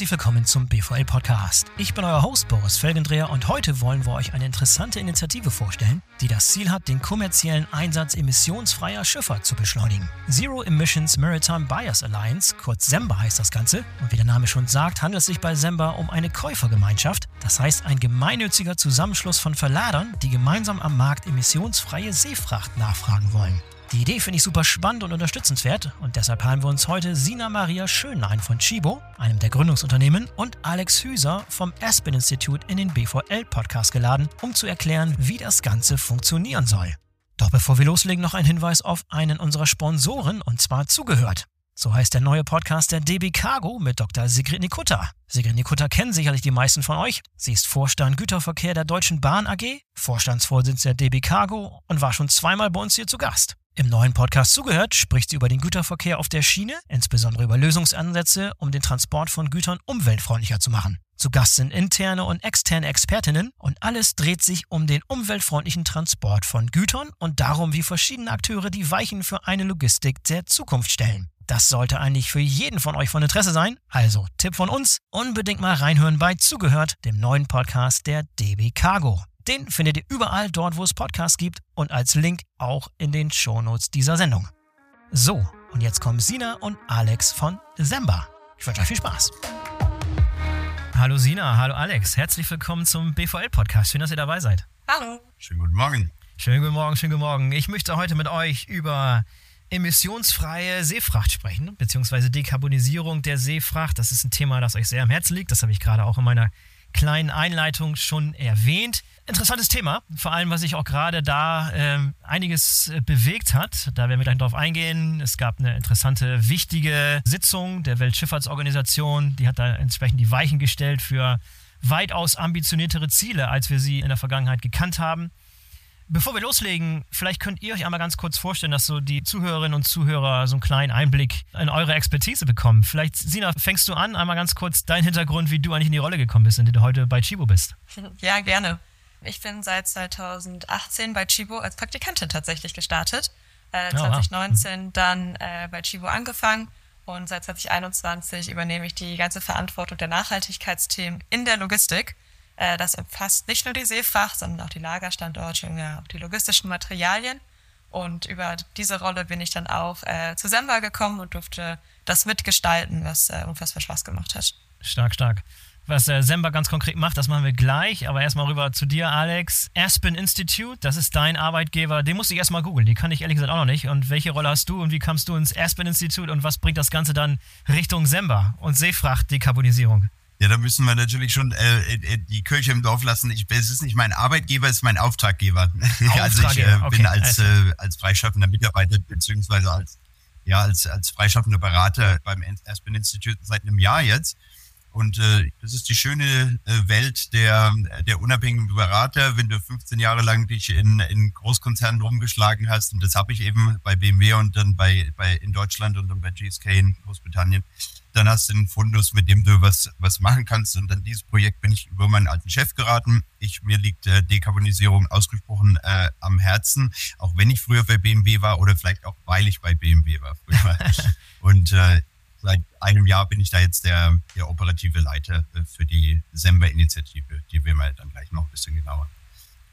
herzlich willkommen zum BVL Podcast. Ich bin euer Host Boris Felgendreher und heute wollen wir euch eine interessante Initiative vorstellen, die das Ziel hat, den kommerziellen Einsatz emissionsfreier Schifffahrt zu beschleunigen. Zero Emissions Maritime Buyers Alliance, kurz SEMBA heißt das Ganze, und wie der Name schon sagt, handelt es sich bei SEMBA um eine Käufergemeinschaft, das heißt ein gemeinnütziger Zusammenschluss von Verladern, die gemeinsam am Markt emissionsfreie Seefracht nachfragen wollen. Die Idee finde ich super spannend und unterstützenswert und deshalb haben wir uns heute Sina Maria Schönlein von Chibo, einem der Gründungsunternehmen, und Alex Hüser vom Aspen Institute in den BVL-Podcast geladen, um zu erklären, wie das Ganze funktionieren soll. Doch bevor wir loslegen, noch ein Hinweis auf einen unserer Sponsoren und zwar zugehört. So heißt der neue Podcast der DB Cargo mit Dr. Sigrid Nikutta. Sigrid Nikutta kennen sicherlich die meisten von euch. Sie ist Vorstand Güterverkehr der Deutschen Bahn AG, Vorstandsvorsitzender der DB Cargo und war schon zweimal bei uns hier zu Gast. Im neuen Podcast zugehört spricht sie über den Güterverkehr auf der Schiene, insbesondere über Lösungsansätze, um den Transport von Gütern umweltfreundlicher zu machen. Zu Gast sind interne und externe Expertinnen und alles dreht sich um den umweltfreundlichen Transport von Gütern und darum, wie verschiedene Akteure die Weichen für eine Logistik der Zukunft stellen. Das sollte eigentlich für jeden von euch von Interesse sein. Also, Tipp von uns, unbedingt mal reinhören bei Zugehört, dem neuen Podcast der DB Cargo. Den findet ihr überall dort, wo es Podcasts gibt und als Link auch in den Shownotes dieser Sendung. So, und jetzt kommen Sina und Alex von Semba. Ich wünsche euch viel Spaß. Hallo Sina, hallo Alex, herzlich willkommen zum BVL-Podcast. Schön, dass ihr dabei seid. Hallo. Schönen guten Morgen. Schönen guten Morgen, schönen guten Morgen. Ich möchte heute mit euch über emissionsfreie Seefracht sprechen, beziehungsweise Dekarbonisierung der Seefracht. Das ist ein Thema, das euch sehr am Herzen liegt. Das habe ich gerade auch in meiner kleinen Einleitung schon erwähnt. Interessantes Thema, vor allem, was sich auch gerade da äh, einiges bewegt hat. Da werden wir gleich drauf eingehen. Es gab eine interessante, wichtige Sitzung der Weltschifffahrtsorganisation. Die hat da entsprechend die Weichen gestellt für weitaus ambitioniertere Ziele, als wir sie in der Vergangenheit gekannt haben. Bevor wir loslegen, vielleicht könnt ihr euch einmal ganz kurz vorstellen, dass so die Zuhörerinnen und Zuhörer so einen kleinen Einblick in eure Expertise bekommen. Vielleicht, Sina, fängst du an, einmal ganz kurz deinen Hintergrund, wie du eigentlich in die Rolle gekommen bist, in der du heute bei Chibo bist. Ja, gerne. Ich bin seit 2018 bei Chibo als Praktikantin tatsächlich gestartet. Äh, 2019 oh, dann äh, bei Chibo angefangen und seit 2021 übernehme ich die ganze Verantwortung der Nachhaltigkeitsthemen in der Logistik. Äh, das umfasst nicht nur die Seefracht, sondern auch die Lagerstandorte und ja, auch die logistischen Materialien. Und über diese Rolle bin ich dann auch äh, zu Semba gekommen und durfte das mitgestalten, was äh, unfassbar Spaß gemacht hat. Stark, stark. Was äh, Semba ganz konkret macht, das machen wir gleich. Aber erstmal rüber zu dir, Alex. Aspen Institute, das ist dein Arbeitgeber. Den musste ich erstmal googeln. Die kann ich ehrlich gesagt auch noch nicht. Und welche Rolle hast du und wie kamst du ins Aspen Institute und was bringt das Ganze dann Richtung Semba und Seefracht-Dekarbonisierung? Ja, da müssen wir natürlich schon äh, äh, die Kirche im Dorf lassen. Ich, es ist nicht mein Arbeitgeber, es ist mein Auftraggeber. Auftraggeber. also ich äh, okay. bin als, äh, als freischaffender Mitarbeiter beziehungsweise als, ja, als, als freischaffender Berater beim Aspen Institute seit einem Jahr jetzt. Und äh, das ist die schöne äh, Welt der, der unabhängigen Berater, wenn du 15 Jahre lang dich in, in Großkonzernen rumgeschlagen hast. Und das habe ich eben bei BMW und dann bei, bei in Deutschland und dann bei GSK in Großbritannien. Dann hast du einen Fundus, mit dem du was, was machen kannst. Und dann dieses Projekt bin ich über meinen alten Chef geraten. Ich, mir liegt äh, Dekarbonisierung ausgesprochen äh, am Herzen, auch wenn ich früher bei BMW war oder vielleicht auch weil ich bei BMW war früher. und äh, seit einem Jahr bin ich da jetzt der, der operative Leiter äh, für die Semba-Initiative, die wir mal dann gleich noch ein bisschen genauer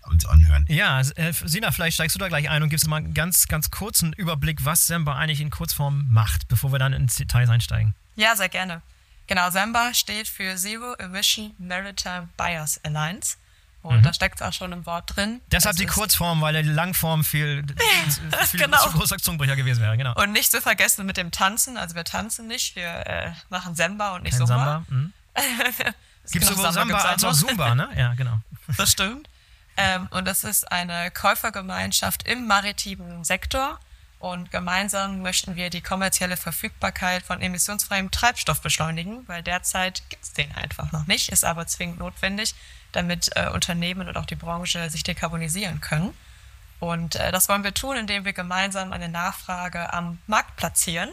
uns anhören. Ja, äh, Sina, vielleicht steigst du da gleich ein und gibst mal einen ganz, ganz kurzen Überblick, was Semba eigentlich in Kurzform macht, bevor wir dann ins Detail einsteigen. Ja, sehr gerne. Genau, Semba steht für Zero Emission Maritime Buyers Alliance. Und mhm. da steckt es auch schon im Wort drin. Deshalb die Kurzform, weil die Langform viel, viel genau. zu großer Zungenbrecher gewesen wäre. Genau. Und nicht zu vergessen mit dem Tanzen. Also wir tanzen nicht, wir äh, machen Samba und nicht Kein. Samba. Mhm. Gibt es sowohl Samba als auch Zumba, ne? Ja, genau. Das stimmt. Ähm, und das ist eine Käufergemeinschaft im maritimen Sektor. Und gemeinsam möchten wir die kommerzielle Verfügbarkeit von emissionsfreiem Treibstoff beschleunigen, weil derzeit gibt es den einfach noch nicht, ist aber zwingend notwendig, damit äh, Unternehmen und auch die Branche sich dekarbonisieren können. Und äh, das wollen wir tun, indem wir gemeinsam eine Nachfrage am Markt platzieren.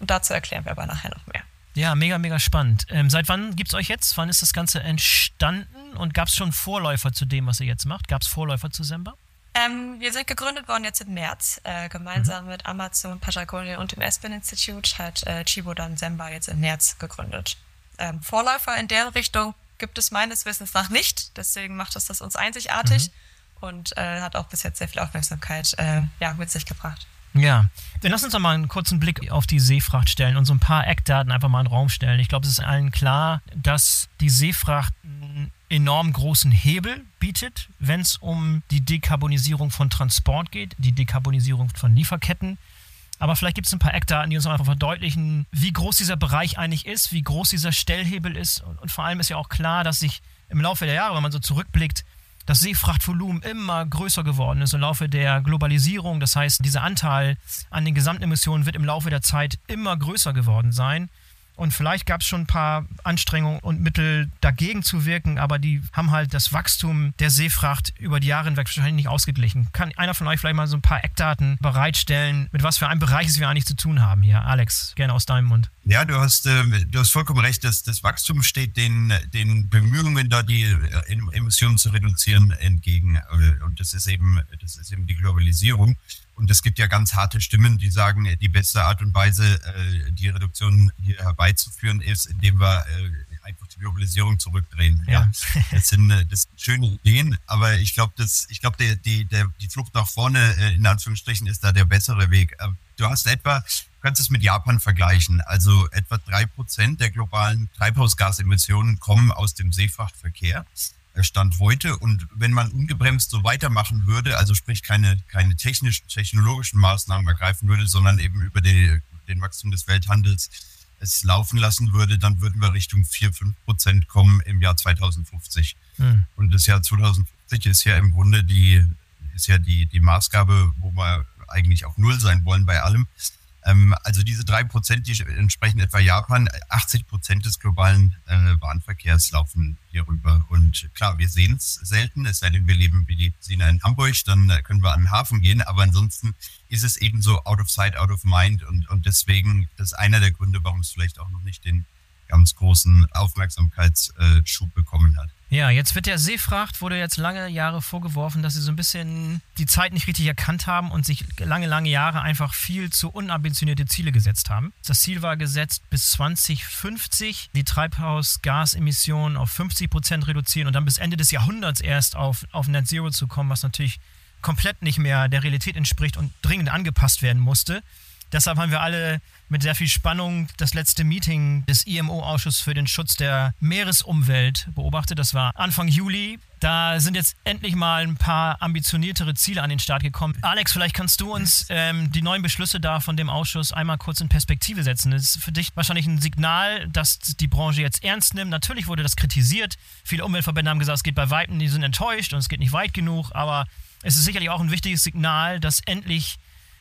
Und dazu erklären wir aber nachher noch mehr. Ja, mega, mega spannend. Ähm, seit wann gibt es euch jetzt? Wann ist das Ganze entstanden? Und gab es schon Vorläufer zu dem, was ihr jetzt macht? Gab es Vorläufer zu Semba? Ähm, wir sind gegründet worden jetzt im März. Äh, gemeinsam mhm. mit Amazon, Patagonia und dem Aspen Institute hat äh, Chibo dann Semba jetzt im März gegründet. ähm, Vorläufer in der Richtung gibt es meines Wissens nach nicht. Deswegen macht es das uns einzigartig mhm. und äh, hat auch bis jetzt sehr viel Aufmerksamkeit äh, ja, mit sich gebracht. Ja, dann lass uns doch mal einen kurzen Blick auf die Seefracht stellen und so ein paar Eckdaten einfach mal in den Raum stellen. Ich glaube, es ist allen klar, dass die Seefracht enorm großen Hebel bietet, wenn es um die Dekarbonisierung von Transport geht, die Dekarbonisierung von Lieferketten. Aber vielleicht gibt es ein paar Eckdaten, die uns einfach verdeutlichen, wie groß dieser Bereich eigentlich ist, wie groß dieser Stellhebel ist. Und, und vor allem ist ja auch klar, dass sich im Laufe der Jahre, wenn man so zurückblickt, das Seefrachtvolumen immer größer geworden ist im Laufe der Globalisierung. Das heißt, dieser Anteil an den Gesamtemissionen wird im Laufe der Zeit immer größer geworden sein. Und vielleicht gab es schon ein paar Anstrengungen und Mittel dagegen zu wirken, aber die haben halt das Wachstum der Seefracht über die Jahre hinweg wahrscheinlich nicht ausgeglichen. Kann einer von euch vielleicht mal so ein paar Eckdaten bereitstellen, mit was für einem Bereich wir eigentlich zu tun haben hier? Alex, gerne aus deinem Mund. Ja, du hast, äh, du hast vollkommen recht, dass das Wachstum steht den, den Bemühungen, da die äh, Emissionen zu reduzieren, entgegen. Äh, und das ist eben, das ist eben die Globalisierung. Und es gibt ja ganz harte Stimmen, die sagen, die beste Art und Weise, die Reduktion hier herbeizuführen, ist, indem wir äh, einfach die Globalisierung zurückdrehen. Ja. ja. Das, sind, äh, das sind schöne Ideen, aber ich glaube, ich glaube, die, die, die Flucht nach vorne, in Anführungsstrichen, ist da der bessere Weg. Du hast etwa, du kannst es mit Japan vergleichen. Also etwa drei Prozent der globalen Treibhausgasemissionen kommen aus dem Seefrachtverkehr. Stand heute. Und wenn man ungebremst so weitermachen würde, also sprich keine, keine technischen, technologischen Maßnahmen ergreifen würde, sondern eben über die, den Wachstum des Welthandels es laufen lassen würde, dann würden wir Richtung 4, 5 Prozent kommen im Jahr 2050. Hm. Und das Jahr 2050 ist ja im Grunde die, ist ja die, die Maßgabe, wo wir eigentlich auf Null sein wollen bei allem. Ähm, also diese drei Prozent, die entsprechen etwa Japan. 80 Prozent des globalen äh, Bahnverkehrs laufen hier rüber. Und klar, wir sehen es selten, es sei denn, wir leben wie die Sina in Hamburg, dann äh, können wir an den Hafen gehen. Aber ansonsten ist es eben so out of sight, out of mind. Und, und deswegen, das ist einer der Gründe, warum es vielleicht auch noch nicht den ganz großen Aufmerksamkeitsschub bekommen hat. Ja, jetzt wird der Seefracht, wurde jetzt lange Jahre vorgeworfen, dass sie so ein bisschen die Zeit nicht richtig erkannt haben und sich lange, lange Jahre einfach viel zu unambitionierte Ziele gesetzt haben. Das Ziel war gesetzt, bis 2050 die Treibhausgasemissionen auf 50 Prozent reduzieren und dann bis Ende des Jahrhunderts erst auf, auf Net Zero zu kommen, was natürlich komplett nicht mehr der Realität entspricht und dringend angepasst werden musste. Deshalb haben wir alle mit sehr viel Spannung das letzte Meeting des IMO-Ausschusses für den Schutz der Meeresumwelt beobachtet. Das war Anfang Juli. Da sind jetzt endlich mal ein paar ambitioniertere Ziele an den Start gekommen. Alex, vielleicht kannst du uns ähm, die neuen Beschlüsse da von dem Ausschuss einmal kurz in Perspektive setzen. Das ist für dich wahrscheinlich ein Signal, dass die Branche jetzt ernst nimmt. Natürlich wurde das kritisiert. Viele Umweltverbände haben gesagt, es geht bei Weitem, die sind enttäuscht und es geht nicht weit genug. Aber es ist sicherlich auch ein wichtiges Signal, dass endlich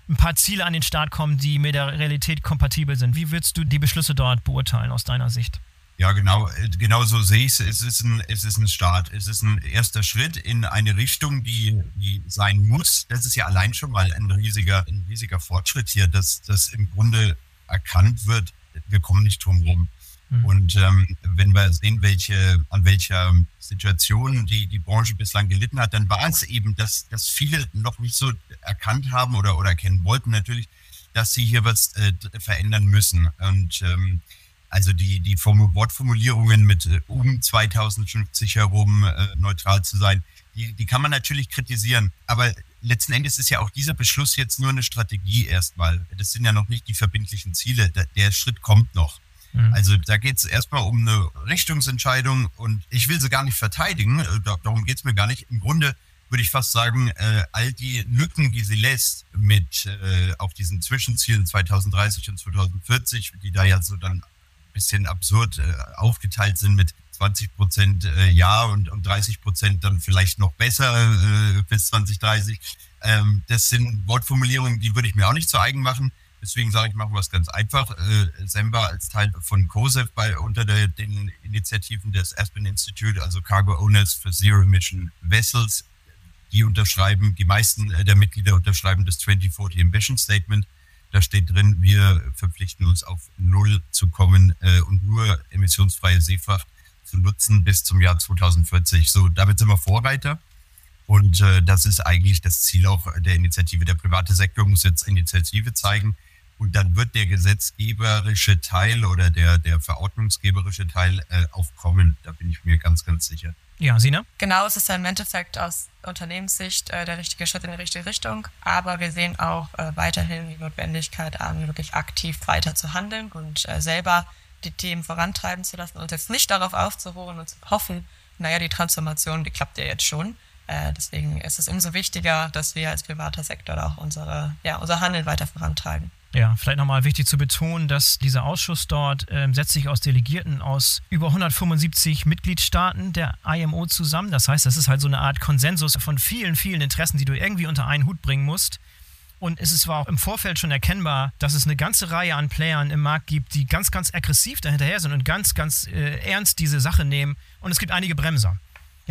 ein paar Ziele an den Start kommen, die mit der Realität kompatibel sind. Wie würdest du die Beschlüsse dort beurteilen aus deiner Sicht? Ja, genau, genau so sehe ich es. Es ist, ein, es ist ein Start. Es ist ein erster Schritt in eine Richtung, die, die sein muss. Das ist ja allein schon mal ein riesiger, ein riesiger Fortschritt hier, dass das im Grunde erkannt wird, wir kommen nicht drum rum. Mhm. Und ähm, wenn wir sehen, welche, an welcher Situation die, die Branche bislang gelitten hat, dann war es eben, dass, dass viele noch nicht so erkannt haben oder, oder erkennen wollten natürlich, dass sie hier was äh, verändern müssen. Und ähm, also die, die Wortformulierungen mit äh, um 2050 herum äh, neutral zu sein, die, die kann man natürlich kritisieren. Aber letzten Endes ist ja auch dieser Beschluss jetzt nur eine Strategie erstmal. Das sind ja noch nicht die verbindlichen Ziele. Der, der Schritt kommt noch. Mhm. Also da geht es erstmal um eine Richtungsentscheidung und ich will sie gar nicht verteidigen, äh, darum geht es mir gar nicht. Im Grunde würde ich fast sagen, äh, all die Lücken, die sie lässt mit äh, auch diesen Zwischenzielen 2030 und 2040, die da ja so dann ein bisschen absurd äh, aufgeteilt sind mit 20 Prozent äh, ja und, und 30 Prozent dann vielleicht noch besser äh, bis 2030. Ähm, das sind Wortformulierungen, die würde ich mir auch nicht zu eigen machen. Deswegen sage ich, machen wir es ganz einfach. Äh, Semba als Teil von COSEF bei, unter der, den Initiativen des Aspen Institute, also Cargo Owners for Zero Emission Vessels, die unterschreiben, die meisten äh, der Mitglieder unterschreiben das 2040 Ambition Statement. Da steht drin, wir verpflichten uns auf Null zu kommen äh, und nur emissionsfreie Seefracht zu nutzen bis zum Jahr 2040. So, damit sind wir Vorreiter. Und äh, das ist eigentlich das Ziel auch der Initiative. Der private Sektor muss jetzt Initiative zeigen Und dann wird der gesetzgeberische Teil oder der, der verordnungsgeberische Teil äh, aufkommen. Da bin ich mir ganz, ganz sicher. Ja, Sina? Genau, es ist im Endeffekt aus Unternehmenssicht äh, der richtige Schritt in die richtige Richtung. Aber wir sehen auch äh, weiterhin die Notwendigkeit an, wirklich aktiv weiter zu handeln und äh, selber die Themen vorantreiben zu lassen und jetzt nicht darauf aufzuruhen und zu hoffen, naja, die Transformation, die klappt ja jetzt schon. Äh, deswegen ist es umso wichtiger, dass wir als privater Sektor auch unsere, ja, unser Handeln weiter vorantreiben. Ja, vielleicht nochmal wichtig zu betonen, dass dieser Ausschuss dort äh, setzt sich aus Delegierten aus über 175 Mitgliedstaaten der IMO zusammen. Das heißt, das ist halt so eine Art Konsensus von vielen, vielen Interessen, die du irgendwie unter einen Hut bringen musst. Und es war auch im Vorfeld schon erkennbar, dass es eine ganze Reihe an Playern im Markt gibt, die ganz, ganz aggressiv dahinterher sind und ganz, ganz äh, ernst diese Sache nehmen. Und es gibt einige Bremser.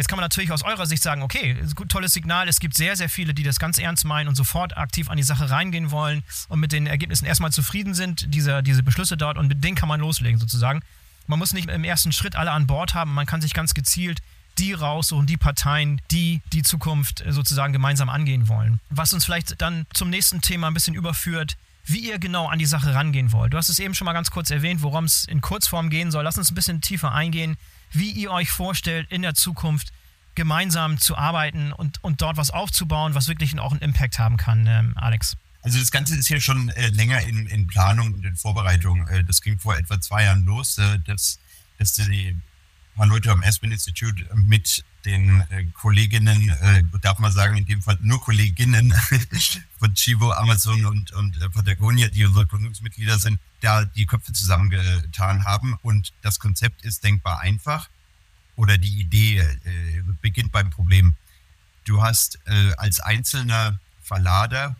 Jetzt kann man natürlich aus eurer Sicht sagen, okay, tolles Signal, es gibt sehr, sehr viele, die das ganz ernst meinen und sofort aktiv an die Sache reingehen wollen und mit den Ergebnissen erstmal zufrieden sind, diese, diese Beschlüsse dort und mit denen kann man loslegen sozusagen. Man muss nicht im ersten Schritt alle an Bord haben, man kann sich ganz gezielt die raussuchen, die Parteien, die die Zukunft sozusagen gemeinsam angehen wollen. Was uns vielleicht dann zum nächsten Thema ein bisschen überführt, wie ihr genau an die Sache rangehen wollt. Du hast es eben schon mal ganz kurz erwähnt, worum es in Kurzform gehen soll. Lass uns ein bisschen tiefer eingehen wie ihr euch vorstellt, in der Zukunft gemeinsam zu arbeiten und, und dort was aufzubauen, was wirklich auch einen Impact haben kann, ähm, Alex. Also das Ganze ist hier schon äh, länger in, in, Planung und in Vorbereitung. Äh, das ging vor etwa zwei Jahren los, äh, dass, dass die paar Leute am Aspen Institute mit den äh, Kolleginnen, äh, darf man sagen, in dem Fall nur Kolleginnen von Chivo, Amazon und, und äh, Patagonia, die unsere Gründungsmitglieder sind, da die Köpfe zusammengetan haben. Und das Konzept ist denkbar einfach oder die Idee äh, beginnt beim Problem. Du hast äh, als einzelner Verlader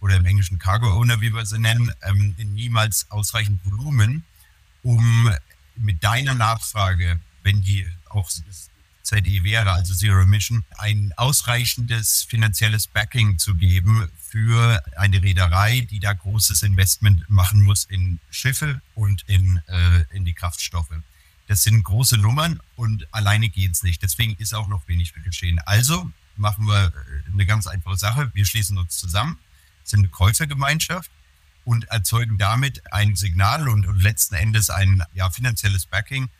oder im Englischen Cargo Owner, wie wir sie nennen, ähm, niemals ausreichend Volumen, um mit deiner Nachfrage, wenn die auch ZE wäre, also Zero Emission, ein ausreichendes finanzielles Backing zu geben für eine Reederei, die da großes Investment machen muss in Schiffe und in, äh, in die Kraftstoffe. Das sind große Nummern und alleine geht es nicht. Deswegen ist auch noch wenig geschehen. Also machen wir äh, eine ganz einfache Sache. Wir schließen uns zusammen, sind eine Käufergemeinschaft und erzeugen damit ein Signal und, und letzten Endes ein ja, finanzielles Backing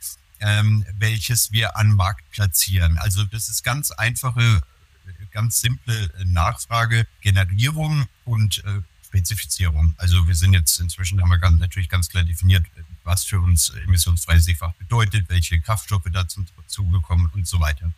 ähm, welches wir an Markt platzieren. Also das ist ganz einfache, ganz simple Nachfrage, Generierung und äh, Spezifizierung. Also wir sind jetzt inzwischen haben wir ganz, natürlich ganz klar definiert, was für uns emissionsfreie Seefach bedeutet, welche Kraftstoffe dazu zugekommen und so weiter.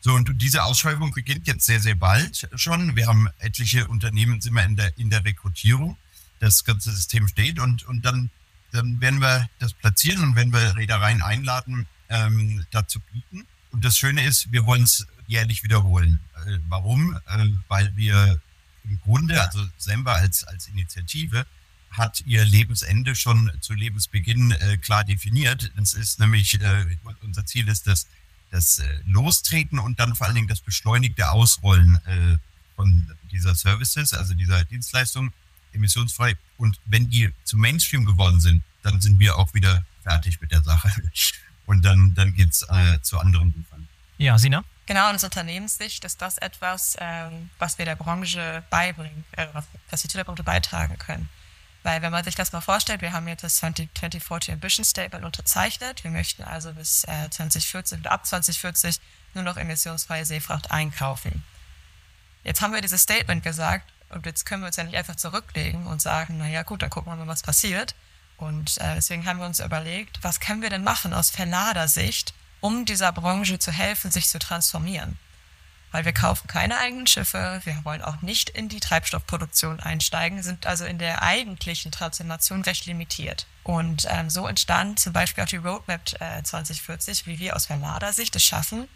So, und diese Ausschreibung beginnt jetzt sehr, sehr bald schon. Wir haben etliche Unternehmen, sind wir in der, in der Rekrutierung. Das ganze System steht und, und dann dann werden wir das platzieren und wenn wir Reedereien einladen, ähm, dazu bieten. Und das Schöne ist, wir wollen es jährlich wiederholen. Äh, warum? Äh, weil wir im Grunde, also Semba als, als Initiative, hat ihr Lebensende schon zu Lebensbeginn äh, klar definiert. Das ist nämlich, äh, unser Ziel ist das, das äh, Lostreten und dann vor allen Dingen das beschleunigte Ausrollen äh, von dieser Services, also dieser Dienstleistung emissionsfrei. Und wenn die zum Mainstream geworden sind, dann sind wir auch wieder fertig mit der Sache. Und dann, dann geht es äh, zu anderen Ufern. Ja, Sina? Genau, aus Unternehmenssicht ist das etwas, ähm, was wir der Branche beibringen, äh, was, wir zu der Branche beitragen können. Weil wenn man sich das mal vorstellt, wir haben jetzt das 2040 Ambition Statement unterzeichnet. Wir möchten also bis äh, 2040 oder ab 2040 nur noch emissionsfreie Seefracht einkaufen. Jetzt haben wir dieses Statement gesagt und jetzt können wir uns ja nicht einfach zurücklegen und sagen, naja gut, dann gucken wir mal, was passiert. Und äh, deswegen haben wir uns überlegt, was können wir denn machen aus Verladersicht, um dieser Branche zu helfen, sich zu transformieren. Weil wir kaufen keine eigenen Schiffe, wir wollen auch nicht in die Treibstoffproduktion einsteigen, sind also in der eigentlichen Transformation recht limitiert. Und ähm, so entstand zum Beispiel auch die Roadmap äh, 2040, wie wir aus Verladersicht es schaffen,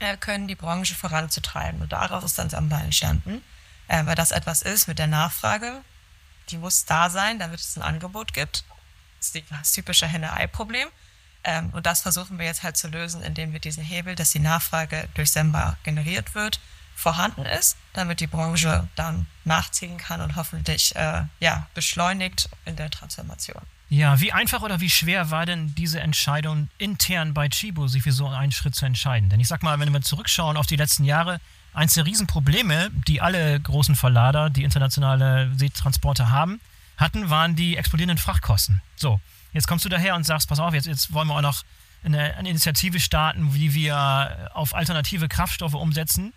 äh, können, die Branche voranzutreiben. Und daraus ist dann Samba entstanden äh, weil das etwas ist mit der Nachfrage, die muss da sein, damit es ein Angebot gibt. Das ist das typische Henne-Ei-Problem. Ähm, und das versuchen wir jetzt halt zu lösen, indem wir diesen Hebel, dass die Nachfrage durch Semba generiert wird, vorhanden ist, damit die Branche dann nachziehen kann und hoffentlich äh, ja, beschleunigt in der Transformation. Ja, wie einfach oder wie schwer war denn diese Entscheidung intern bei Chibo, sich für so einen Schritt zu entscheiden? Denn ich sag mal, wenn wir zurückschauen auf die letzten Jahre, Eins der Riesenprobleme, die alle großen Verlader, die internationale Seetransporte haben, hatten, waren die explodierenden Frachtkosten. So, jetzt kommst du daher und sagst, pass auf, jetzt, jetzt wollen wir auch noch eine, eine Initiative starten, wie wir auf alternative Kraftstoffe umsetzen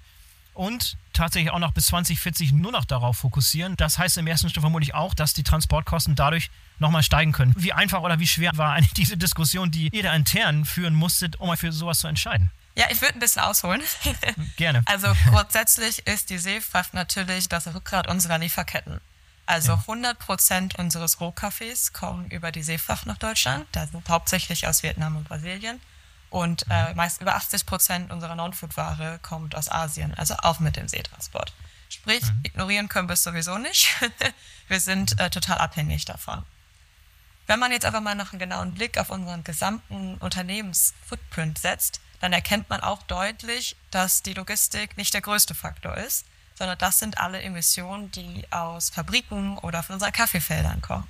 und tatsächlich auch noch bis 2040 nur noch darauf fokussieren. Das heißt im ersten Schritt vermutlich auch, dass die Transportkosten dadurch nochmal steigen können. Wie einfach oder wie schwer war eigentlich diese Diskussion, die ihr da intern führen musstet, um mal für sowas zu entscheiden? Ja, ich würde ein bisschen ausholen. Gerne. Also grundsätzlich ist die Seefracht natürlich das Rückgrat unserer Lieferketten. Also ja. 100 Prozent unseres Rohkaffees kommen über die Seefracht nach Deutschland. Da sind hauptsächlich aus Vietnam und Brasilien. Und äh, mhm. meist über 80 Prozent unserer Non-Food-Ware kommt aus Asien, also auch mit dem Seetransport. Sprich, mhm. ignorieren können wir es sowieso nicht. wir sind äh, total abhängig davon. Wenn man jetzt aber mal noch einen genauen Blick auf unseren gesamten Unternehmensfootprint setzt, dann erkennt man auch deutlich, dass die Logistik nicht der größte Faktor ist, sondern das sind alle Emissionen, die aus Fabriken oder von unseren Kaffeefeldern kommen.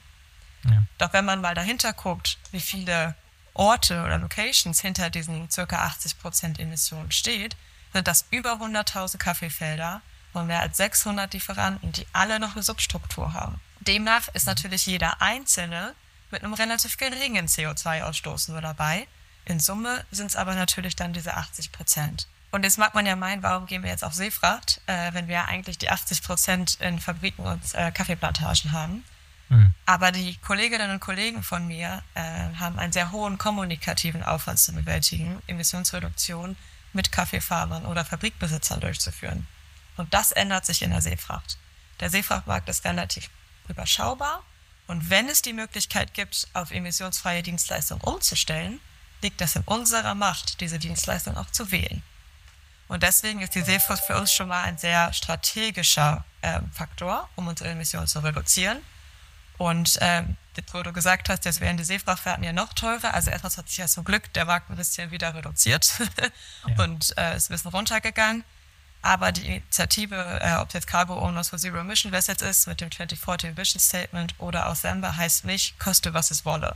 Ja. Doch wenn man mal dahinter guckt, wie viele Orte oder Locations hinter diesen circa 80 Prozent Emissionen steht, sind das über 100.000 Kaffeefelder und mehr als 600 Lieferanten, die alle noch eine Substruktur haben. Demnach ist natürlich jeder Einzelne mit einem relativ geringen CO2-Ausstoß nur dabei. In Summe sind es aber natürlich dann diese 80 Prozent. Und jetzt mag man ja meinen, warum gehen wir jetzt auf Seefracht, äh, wenn wir eigentlich die 80 Prozent in Fabriken und äh, Kaffeeplantagen haben. Mhm. Aber die Kolleginnen und Kollegen von mir äh, haben einen sehr hohen kommunikativen Aufwand zu bewältigen, Emissionsreduktion mit Kaffeefarmern oder Fabrikbesitzern durchzuführen. Und das ändert sich in der Seefracht. Der Seefrachtmarkt ist relativ überschaubar und wenn es die Möglichkeit gibt, auf emissionsfreie Dienstleistungen umzustellen, liegt es in unserer Macht, diese Dienstleistung auch zu wählen. Und deswegen ist die Seefracht für uns schon mal ein sehr strategischer äh, Faktor, um unsere Emissionen zu reduzieren. Und ähm, wo du gesagt hast, jetzt wären die Seefrachtfahrten ja noch teurer. Also etwas hat sich ja zum Glück der Markt ein bisschen wieder reduziert ja. und äh, ist ein bisschen runtergegangen. Aber die Initiative, äh, ob jetzt Cargo Owners for Zero Emission Vessels ist, mit dem 2040 Vision Statement oder auch Samba, heißt nicht, koste was es wolle.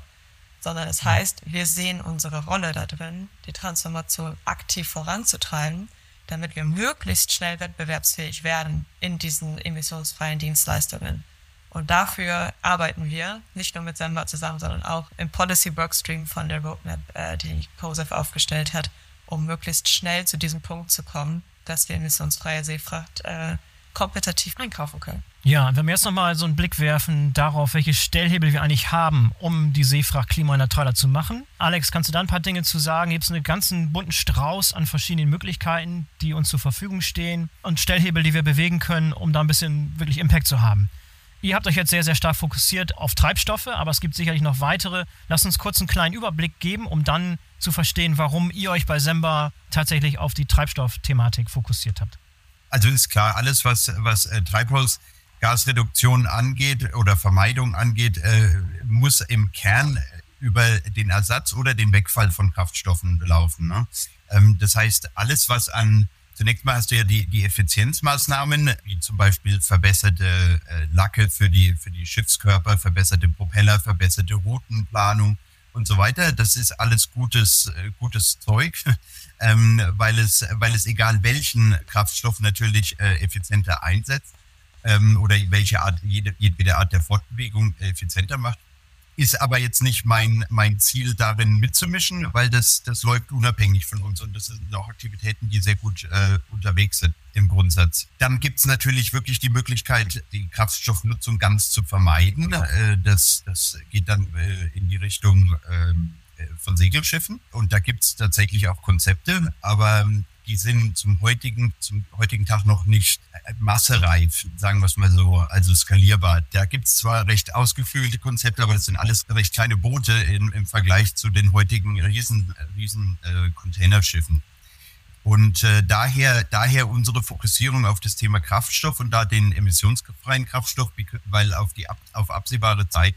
Sondern es heißt, wir sehen unsere Rolle da drin, die Transformation aktiv voranzutreiben, damit wir möglichst schnell wettbewerbsfähig werden in diesen emissionsfreien Dienstleistungen. Und dafür arbeiten wir nicht nur mit Samba zusammen, sondern auch im Policy Workstream von der Roadmap, äh, die COSEF aufgestellt hat, um möglichst schnell zu diesem Punkt zu kommen, dass wir emissionsfreie Seefracht äh, kompetitiv einkaufen können. Ja, wenn wir jetzt nochmal so einen Blick werfen darauf, welche Stellhebel wir eigentlich haben, um die Seefracht klimaneutraler zu machen. Alex, kannst du da ein paar Dinge zu sagen? Gibt es einen ganzen bunten Strauß an verschiedenen Möglichkeiten, die uns zur Verfügung stehen und Stellhebel, die wir bewegen können, um da ein bisschen wirklich Impact zu haben? Ihr habt euch jetzt sehr, sehr stark fokussiert auf Treibstoffe, aber es gibt sicherlich noch weitere. Lasst uns kurz einen kleinen Überblick geben, um dann zu verstehen, warum ihr euch bei Semba tatsächlich auf die Treibstoffthematik fokussiert habt. Also ist klar, alles, was, was äh, Treibhausgasreduktion angeht oder Vermeidung angeht, äh, muss im Kern über den Ersatz oder den Wegfall von Kraftstoffen laufen. Ne? Ähm, das heißt, alles, was an Zunächst mal hast du ja die, die Effizienzmaßnahmen, wie zum Beispiel verbesserte äh, Lacke für die, für die Schiffskörper, verbesserte Propeller, verbesserte Routenplanung und so weiter. Das ist alles gutes, äh, gutes Zeug, ähm, weil, es, weil es egal welchen Kraftstoff natürlich äh, effizienter einsetzt ähm, oder welche Art, jede, jede Art der Fortbewegung effizienter macht ist aber jetzt nicht mein, mein Ziel, darin mitzumischen, weil das, das läuft unabhängig von uns und das sind auch Aktivitäten, die sehr gut äh, unterwegs sind im Grundsatz. Dann gibt es natürlich wirklich die Möglichkeit, die Kraftstoffnutzung ganz zu vermeiden. Äh, das, das geht dann äh, in die Richtung ähm, äh, von Segelschiffen und da gibt es tatsächlich auch Konzepte, aber die sind zum heutigen, zum heutigen Tag noch nicht äh, massereif, sagen wir es mal so, also skalierbar. Da gibt es zwar recht ausgefühlte Konzepte, aber das sind alles recht kleine Boote im, im Vergleich zu den heutigen riesen, riesen äh, Containerschiffen. Und äh, daher, daher unsere Fokussierung auf das Thema Kraftstoff und da den emissionsfreien Kraftstoff, weil auf die auf absehbare Zeit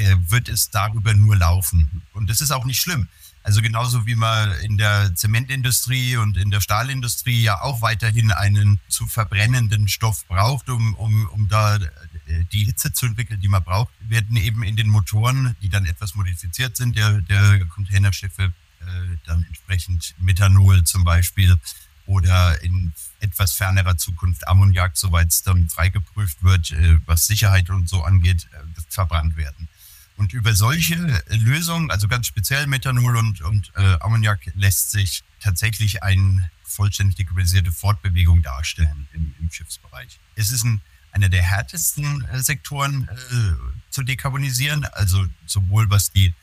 äh, wird es darüber nur laufen. Und das ist auch nicht schlimm. Also genauso wie man in der Zementindustrie und in der Stahlindustrie ja auch weiterhin einen zu verbrennenden Stoff braucht, um, um, um da äh, die Hitze zu entwickeln, die man braucht, werden eben in den Motoren, die dann etwas modifiziert sind, der, der Containerschiffe, äh, dann entsprechend Methanol zum Beispiel oder in etwas fernerer Zukunft Ammoniak, soweit es dann freigeprüft wird, äh, was Sicherheit und so angeht, äh, verbrannt werden. Und über solche Lösungen, also ganz speziell Methanol und, und äh, Ammoniak, lässt sich tatsächlich eine vollständig dekarbonisierte Fortbewegung darstellen im, im Schiffsbereich. Es ist ein, einer der härtesten äh, Sektoren äh, zu dekarbonisieren, also sowohl was die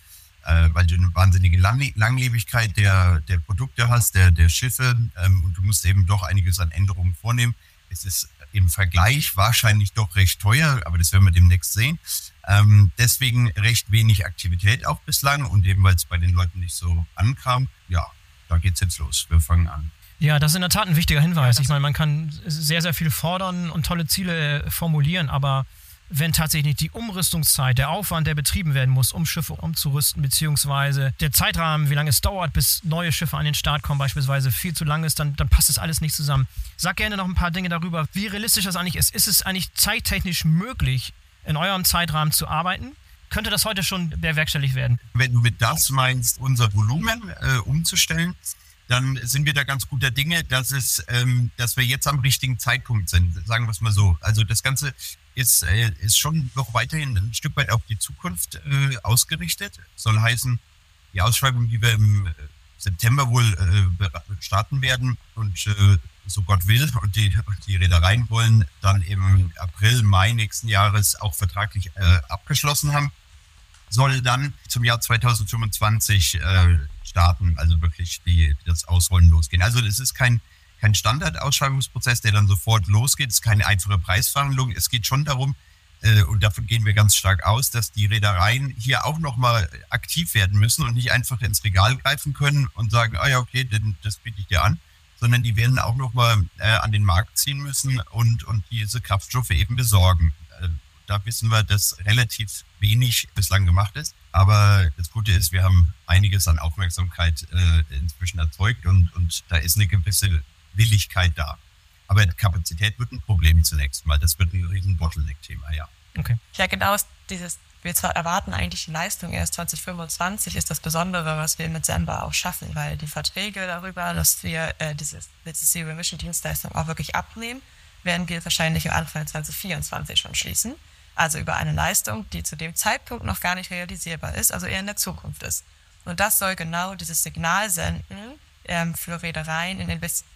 äh, weil du eine wahnsinnige Lang Langlebigkeit der, der Produkte hast, der, der Schiffe ähm, und du musst eben doch einiges an Änderungen vornehmen. Es ist im Vergleich wahrscheinlich doch recht teuer, aber das werden wir demnächst sehen. Ähm, deswegen recht wenig Aktivität auch bislang und eben weil es bei den Leuten nicht so ankam, ja, da geht's jetzt los. Wir fangen an. Ja, das ist in der Tat ein wichtiger Hinweis. Ich meine, man kann sehr, sehr viel fordern und tolle Ziele formulieren, aber wenn tatsächlich die Umrüstungszeit, der Aufwand, der betrieben werden muss, um Schiffe umzurüsten, beziehungsweise der Zeitrahmen, wie lange es dauert, bis neue Schiffe an den Start kommen, beispielsweise viel zu lang ist, dann, dann passt das alles nicht zusammen. Sag gerne noch ein paar Dinge darüber, wie realistisch das eigentlich ist. Ist es eigentlich zeittechnisch möglich, in eurem Zeitrahmen zu arbeiten? Könnte das heute schon bewerkstelligt werden? Wenn du mit das meinst, unser Volumen äh, umzustellen, dann sind wir da ganz guter Dinge, dass es, ähm, dass wir jetzt am richtigen Zeitpunkt sind, sagen wir es mal so. Also das Ganze ist, äh, ist schon noch weiterhin ein Stück weit auf die Zukunft äh, ausgerichtet. Soll heißen, die Ausschreibung, die wir im äh, September wohl äh, starten werden und äh, so Gott will und die, die Reedereien wollen dann im April, Mai nächsten Jahres auch vertraglich äh, abgeschlossen haben, soll dann zum Jahr 2025 äh, starten, also wirklich die, das Ausrollen losgehen. Also es ist kein kein Standardausschreibungsprozess, der dann sofort losgeht. Es ist keine einfache Preisverhandlung. Es geht schon darum, äh, und davon gehen wir ganz stark aus, dass die Reedereien hier auch nochmal aktiv werden müssen und nicht einfach ins Regal greifen können und sagen, ah ja, okay, das biete ich dir an, sondern die werden auch nochmal äh, an den Markt ziehen müssen und, und diese Kraftstoffe eben besorgen. Äh, da wissen wir, dass relativ wenig bislang gemacht ist. Aber das Gute ist, wir haben einiges an Aufmerksamkeit äh, inzwischen erzeugt und, und da ist eine gewisse Willigkeit da. Aber Kapazität wird ein Problem zunächst mal. Das wird ein riesen Bottleneck-Thema, ja. Okay. Ja, genau dieses, wir zwar erwarten eigentlich die Leistung erst 2025, ist das Besondere, was wir mit Semba auch schaffen, weil die Verträge darüber, dass wir äh, dieses, diese Zero Emission Dienstleistung auch wirklich abnehmen, werden wir wahrscheinlich am Anfang 2024 schon schließen. Also über eine Leistung, die zu dem Zeitpunkt noch gar nicht realisierbar ist, also eher in der Zukunft ist. Und das soll genau dieses Signal senden, ähm, für Reedereien in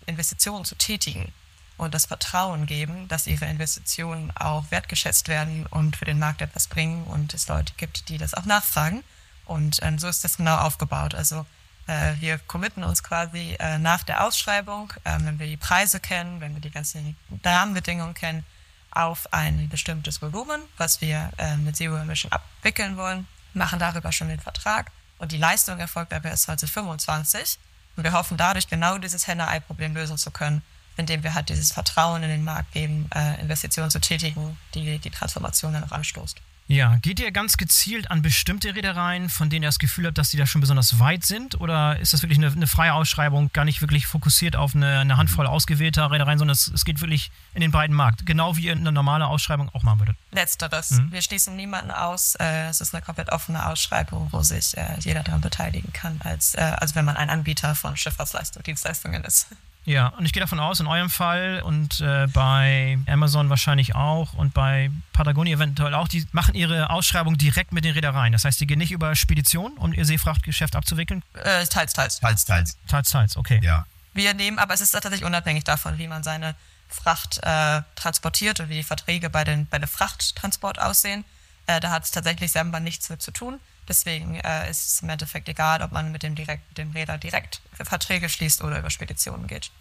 Investitionen zu tätigen und das Vertrauen geben, dass ihre Investitionen auch wertgeschätzt werden und für den Markt etwas bringen und es Leute gibt, die das auch nachfragen. Und ähm, so ist das genau aufgebaut. Also äh, wir committen uns quasi äh, nach der Ausschreibung, äh, wenn wir die Preise kennen, wenn wir die ganzen Rahmenbedingungen kennen, auf ein bestimmtes Volumen, was wir äh, mit Zero Emission abwickeln wollen, machen darüber schon den Vertrag und die Leistung erfolgt aber erst 2025 und wir hoffen dadurch genau dieses Henne-Ei-Problem lösen zu können, indem wir halt dieses Vertrauen in den Markt geben, äh, Investitionen zu tätigen, die die Transformation dann auch anstoßt. Ja, geht ihr ganz gezielt an bestimmte Reedereien, von denen ihr das Gefühl habt, dass die da schon besonders weit sind? Oder ist das wirklich eine, eine freie Ausschreibung, gar nicht wirklich fokussiert auf eine, eine Handvoll ausgewählter Reedereien, sondern es, es, geht wirklich in den beiden Markt, genau wie ihr eine normale Ausschreibung auch machen würdet? Letzteres. Mhm. Wir schließen niemanden aus. Äh, es ist eine komplett offene Ausschreibung, wo sich äh, jeder daran beteiligen kann, als, äh, also wenn man ein Anbieter von Schifffahrtsleistungen, Dienstleistungen ist. Ja, und ich gehe davon aus, in eurem Fall und äh, bei Amazon wahrscheinlich auch und bei Patagonia eventuell auch, die machen ihre Ausschreibung direkt mit den Reedereien. Das heißt, die gehen nicht über Spedition, um ihr Seefrachtgeschäft abzuwickeln? Äh, teils, teils. Teils, teils. Teils, teils, okay. Ja. Wir nehmen, aber es ist tatsächlich unabhängig davon, wie man seine Fracht äh, transportiert und wie die Verträge bei, den, bei der Frachttransport aussehen. Äh, da hat es tatsächlich selber nichts mit zu tun. Deswegen äh, ist es im Endeffekt egal, ob man mit dem, direkt, dem Räder direkt Verträge schließt oder über Speditionen geht.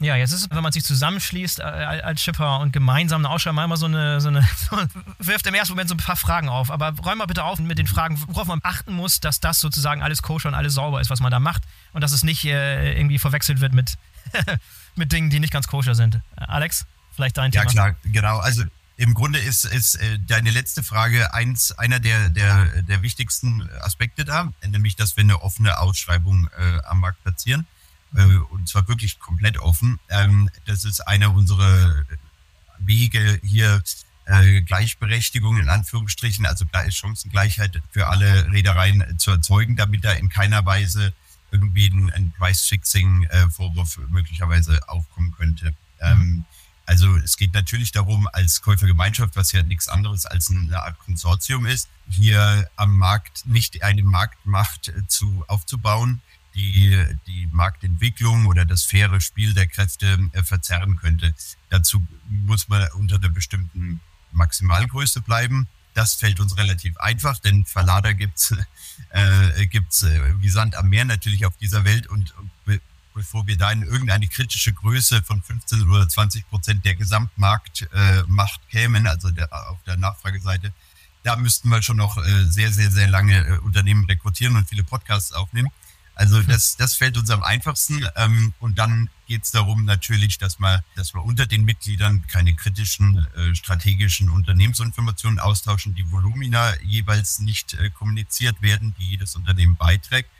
Ja, jetzt ist es, wenn man sich zusammenschließt äh, als Schipper und gemeinsam eine Ausschreibung immer so eine, so eine wirft im ersten Moment so ein paar Fragen auf. Aber räum mal bitte auf mit den Fragen, worauf man achten muss, dass das sozusagen alles koscher und alles sauber ist, was man da macht und dass es nicht äh, irgendwie verwechselt wird mit, mit Dingen, die nicht ganz koscher sind. Alex, vielleicht dein Thema. Ja, klar, genau. Also im Grunde ist, ist äh, deine letzte Frage eins, einer der, der, der wichtigsten Aspekte da, nämlich, dass wir eine offene Ausschreibung äh, am Markt platzieren. Äh, und zwar wirklich komplett offen. Ähm, das ist einer unserer Wege hier, äh, Gleichberechtigung in Anführungsstrichen, also Chancengleichheit für alle Reedereien zu erzeugen, damit da in keiner Weise irgendwie ein, ein Price-Fixing-Vorwurf möglicherweise aufkommen könnte. Ähm, also es geht natürlich darum, als Käufergemeinschaft, was ja nichts anderes als eine Art Konsortium ist, hier am Markt nicht eine Marktmacht zu, aufzubauen, die die Marktentwicklung oder das faire Spiel der Kräfte äh, verzerren könnte. Dazu muss man unter einer bestimmten Maximalgröße bleiben. Das fällt uns relativ einfach, denn Verlader gibt's äh, gibt's äh, wie Sand am Meer natürlich auf dieser Welt und, und bevor wir da in irgendeine kritische Größe von 15 oder 20 Prozent der Gesamtmarktmacht äh, kämen, also der, auf der Nachfrageseite, da müssten wir schon noch äh, sehr, sehr, sehr lange äh, Unternehmen rekrutieren und viele Podcasts aufnehmen. Also das, das fällt uns am einfachsten. Ähm, und dann geht es darum natürlich, dass man, dass wir unter den Mitgliedern keine kritischen äh, strategischen Unternehmensinformationen austauschen, die Volumina jeweils nicht äh, kommuniziert werden, die jedes Unternehmen beiträgt.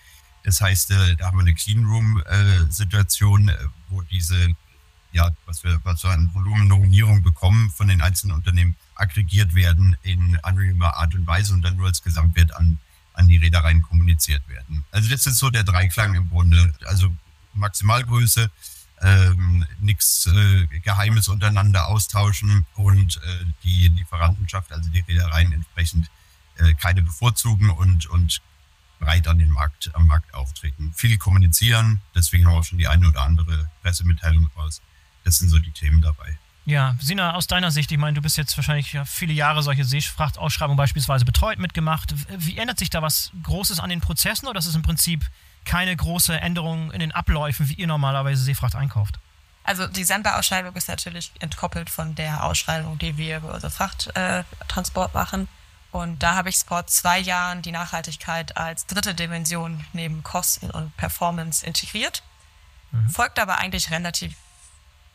Das heißt, äh, da haben wir eine Cleanroom-Situation, äh, wo diese, ja, was wir, was wir an Volumennominierung bekommen von den einzelnen Unternehmen, aggregiert werden in anonymer Art und Weise und dann nur als Gesamtwert an an die Reedereien kommuniziert werden. Also das ist so der Dreiklang im Grunde. Also Maximalgröße, ähm, nichts äh, Geheimes untereinander austauschen und äh, die Lieferantenschaft, also die Reedereien entsprechend äh, keine bevorzugen und, und breit an den Markt, am Markt auftreten. Viel kommunizieren, deswegen haben wir auch schon die eine oder andere Pressemitteilung raus. Das sind so die Themen dabei. Ja, Sina, aus deiner Sicht, ich meine, du bist jetzt wahrscheinlich viele Jahre solche Seefrachtausschreibungen beispielsweise betreut mitgemacht. Wie ändert sich da was Großes an den Prozessen oder ist es im Prinzip keine große Änderung in den Abläufen, wie ihr normalerweise Seefracht einkauft? Also die Sendberausschreibung ist natürlich entkoppelt von der Ausschreibung, die wir über unser Frachttransport äh, machen. Und da habe ich vor zwei Jahren die Nachhaltigkeit als dritte Dimension neben Kosten und Performance integriert. Mhm. Folgt aber eigentlich relativ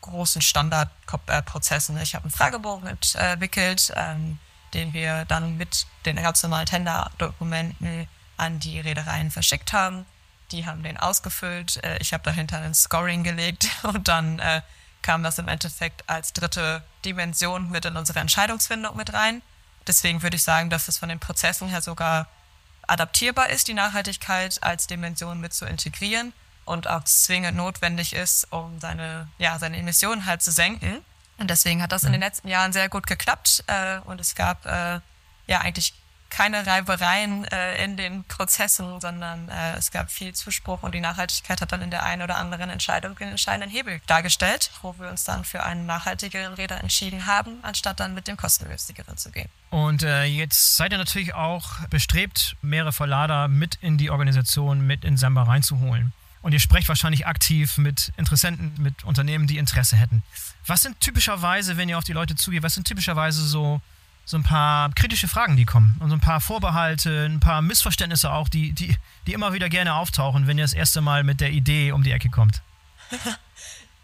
großen Standardprozessen. Ich habe einen Fragebogen entwickelt, ähm, den wir dann mit den ganz normalen Tenderdokumenten an die Reedereien verschickt haben. Die haben den ausgefüllt. Äh, ich habe dahinter ein Scoring gelegt und dann äh, kam das im Endeffekt als dritte Dimension mit in unsere Entscheidungsfindung mit rein. Deswegen würde ich sagen, dass es von den Prozessen her sogar adaptierbar ist, die Nachhaltigkeit als Dimension mit zu integrieren und auch zwingend notwendig ist, um seine, ja, seine Emissionen halt zu senken. Und deswegen hat das in den letzten Jahren sehr gut geklappt äh, und es gab äh, ja eigentlich keine Reibereien äh, in den Prozessen, sondern äh, es gab viel Zuspruch und die Nachhaltigkeit hat dann in der einen oder anderen Entscheidung den entscheidenden Hebel dargestellt, wo wir uns dann für einen nachhaltigeren Räder entschieden haben, anstatt dann mit dem kostengünstigeren zu gehen. Und äh, jetzt seid ihr natürlich auch bestrebt, mehrere Verlader mit in die Organisation, mit in Samba reinzuholen. Und ihr sprecht wahrscheinlich aktiv mit Interessenten, mit Unternehmen, die Interesse hätten. Was sind typischerweise, wenn ihr auf die Leute zugeht, was sind typischerweise so, so ein paar kritische Fragen, die kommen? Und so ein paar Vorbehalte, ein paar Missverständnisse auch, die, die, die immer wieder gerne auftauchen, wenn ihr das erste Mal mit der Idee um die Ecke kommt?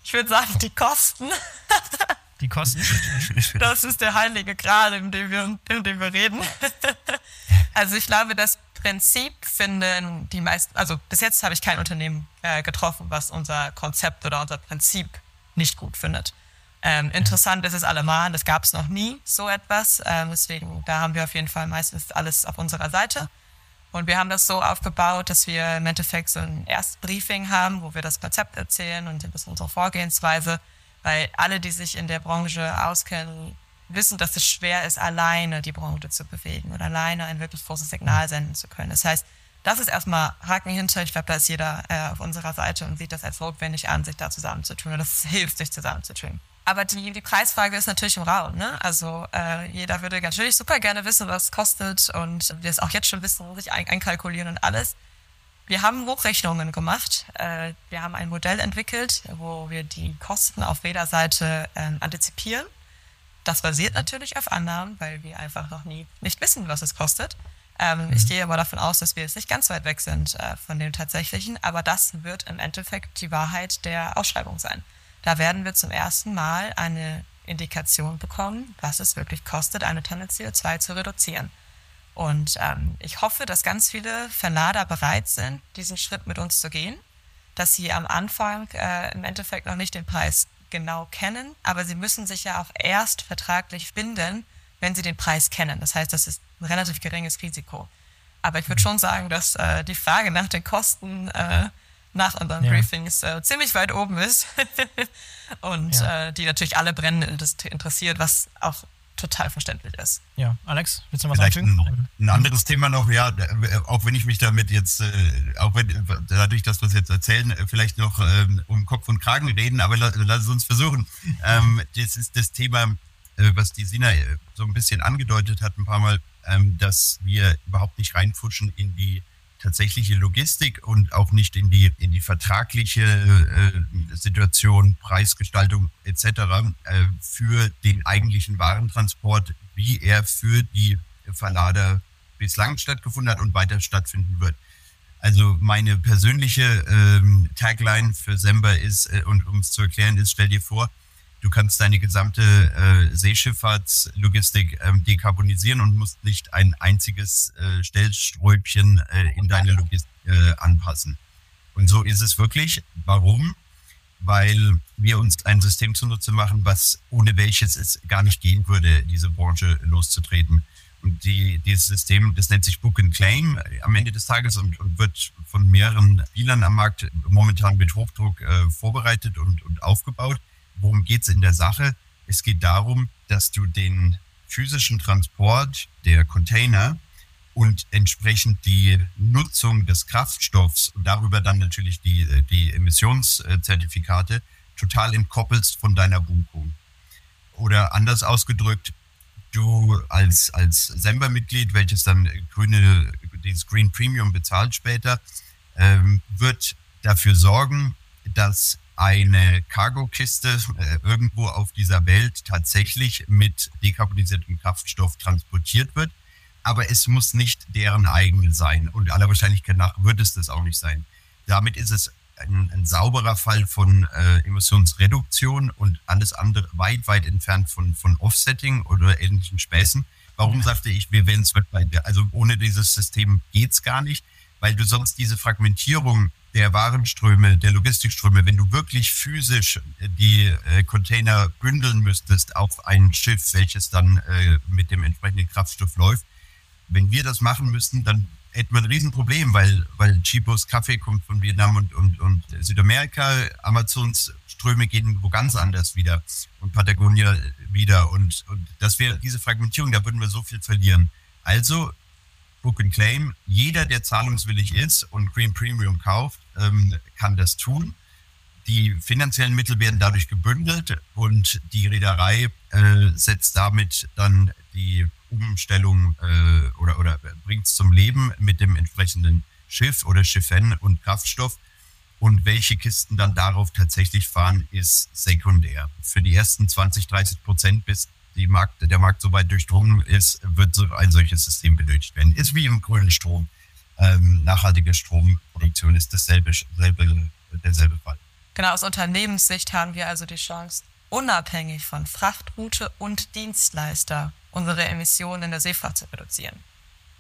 Ich würde sagen, die Kosten. Die Kosten? Das ist der heilige Grad, in dem wir, in dem wir reden. Also ich glaube, das Prinzip finden die meisten, also bis jetzt habe ich kein Unternehmen äh, getroffen, was unser Konzept oder unser Prinzip nicht gut findet. Ähm, interessant ist es allemal, das gab es noch nie, so etwas. Ähm, deswegen, da haben wir auf jeden Fall meistens alles auf unserer Seite. Und wir haben das so aufgebaut, dass wir im Endeffekt so ein Erstbriefing haben, wo wir das Konzept erzählen und das unsere Vorgehensweise, weil alle, die sich in der Branche auskennen, wissen, dass es schwer ist, alleine die Branche zu bewegen und alleine ein wirklich großes Signal senden zu können. Das heißt, das ist erstmal Haken hinter. Ich glaube, da ist jeder äh, auf unserer Seite und sieht das als notwendig an, sich da zusammenzutun. Und das hilft, sich zusammenzutun. Aber die, die Preisfrage ist natürlich im Raum. Ne? Also äh, jeder würde natürlich super gerne wissen, was es kostet und wir es auch jetzt schon wissen, sich ein einkalkulieren und alles. Wir haben Hochrechnungen gemacht. Äh, wir haben ein Modell entwickelt, wo wir die Kosten auf jeder Seite äh, antizipieren das basiert natürlich auf Annahmen, weil wir einfach noch nie nicht wissen, was es kostet. Ähm, mhm. Ich gehe aber davon aus, dass wir jetzt nicht ganz weit weg sind äh, von dem tatsächlichen, aber das wird im Endeffekt die Wahrheit der Ausschreibung sein. Da werden wir zum ersten Mal eine Indikation bekommen, was es wirklich kostet, eine Tonne CO2 zu reduzieren. Und ähm, ich hoffe, dass ganz viele Verlader bereit sind, diesen Schritt mit uns zu gehen, dass sie am Anfang äh, im Endeffekt noch nicht den Preis genau kennen, aber sie müssen sich ja auch erst vertraglich binden, wenn sie den Preis kennen. Das heißt, das ist ein relativ geringes Risiko. Aber ich würde schon sagen, dass äh, die Frage nach den Kosten äh, nach unseren ja. Briefings äh, ziemlich weit oben ist. und ja. äh, die natürlich alle brennend interessiert, was auch total verständlich ist. Ja, Alex, willst du was Vielleicht ein, ein, anderes Thema noch, ja, auch wenn ich mich damit jetzt, äh, auch wenn dadurch, dass wir es jetzt erzählen, äh, vielleicht noch ähm, um Kopf und Kragen reden, aber lass uns versuchen. Ähm, das ist das Thema, äh, was die Sina so ein bisschen angedeutet hat, ein paar Mal, ähm, dass wir überhaupt nicht reinfutschen in die tatsächliche Logistik und auch nicht in die, in die vertragliche äh, Situation, Preisgestaltung etc. Äh, für den eigentlichen Warentransport, wie er für die Verlader bislang stattgefunden hat und weiter stattfinden wird. Also meine persönliche ähm, Tagline für Sember ist, äh, und um es zu erklären, ist, stell dir vor, Du kannst deine gesamte äh, Seeschifffahrtslogistik ähm, dekarbonisieren und musst nicht ein einziges äh, Stellströbchen äh, in deine Logistik äh, anpassen. Und so ist es wirklich. Warum? Weil wir uns ein System zunutze machen, was ohne welches es gar nicht gehen würde, diese Branche loszutreten. Und die, dieses System, das nennt sich Book and Claim äh, am Ende des Tages und, und wird von mehreren Spielern am Markt momentan mit Hochdruck äh, vorbereitet und, und aufgebaut worum geht es in der Sache? Es geht darum, dass du den physischen Transport der Container und entsprechend die Nutzung des Kraftstoffs und darüber dann natürlich die, die Emissionszertifikate total entkoppelst von deiner Buchung. Oder anders ausgedrückt, du als, als Sember-Mitglied, welches dann grüne, dieses Green Premium bezahlt später, ähm, wird dafür sorgen, dass eine Cargokiste äh, irgendwo auf dieser Welt tatsächlich mit dekarbonisiertem Kraftstoff transportiert wird. Aber es muss nicht deren eigene sein. Und aller Wahrscheinlichkeit nach wird es das auch nicht sein. Damit ist es ein, ein sauberer Fall von äh, Emissionsreduktion und alles andere weit, weit entfernt von, von Offsetting oder ähnlichen Späßen. Warum sagte ich, wir werden es Also ohne dieses System geht's gar nicht, weil du sonst diese Fragmentierung der Warenströme, der Logistikströme, wenn du wirklich physisch äh, die äh, Container bündeln müsstest auf ein Schiff, welches dann äh, mit dem entsprechenden Kraftstoff läuft, wenn wir das machen müssten, dann hätten wir ein Riesenproblem, weil, weil Chipos Kaffee kommt von Vietnam und, und, und Südamerika, Amazons Ströme gehen wo ganz anders wieder und Patagonia wieder und, und das wäre diese Fragmentierung, da würden wir so viel verlieren. Also Book and Claim. Jeder, der zahlungswillig ist und Green Premium kauft, ähm, kann das tun. Die finanziellen Mittel werden dadurch gebündelt und die Reederei äh, setzt damit dann die Umstellung äh, oder, oder bringt es zum Leben mit dem entsprechenden Schiff oder Schiffen und Kraftstoff. Und welche Kisten dann darauf tatsächlich fahren, ist sekundär. Für die ersten 20, 30 Prozent bis die Markt, der Markt so weit durchdrungen ist, wird so ein solches System benötigt werden. Ist wie im grünen Strom. Ähm, nachhaltige Stromproduktion ist dasselbe, selbe, derselbe Fall. Genau, aus Unternehmenssicht haben wir also die Chance, unabhängig von Frachtroute und Dienstleister unsere Emissionen in der Seefahrt zu reduzieren.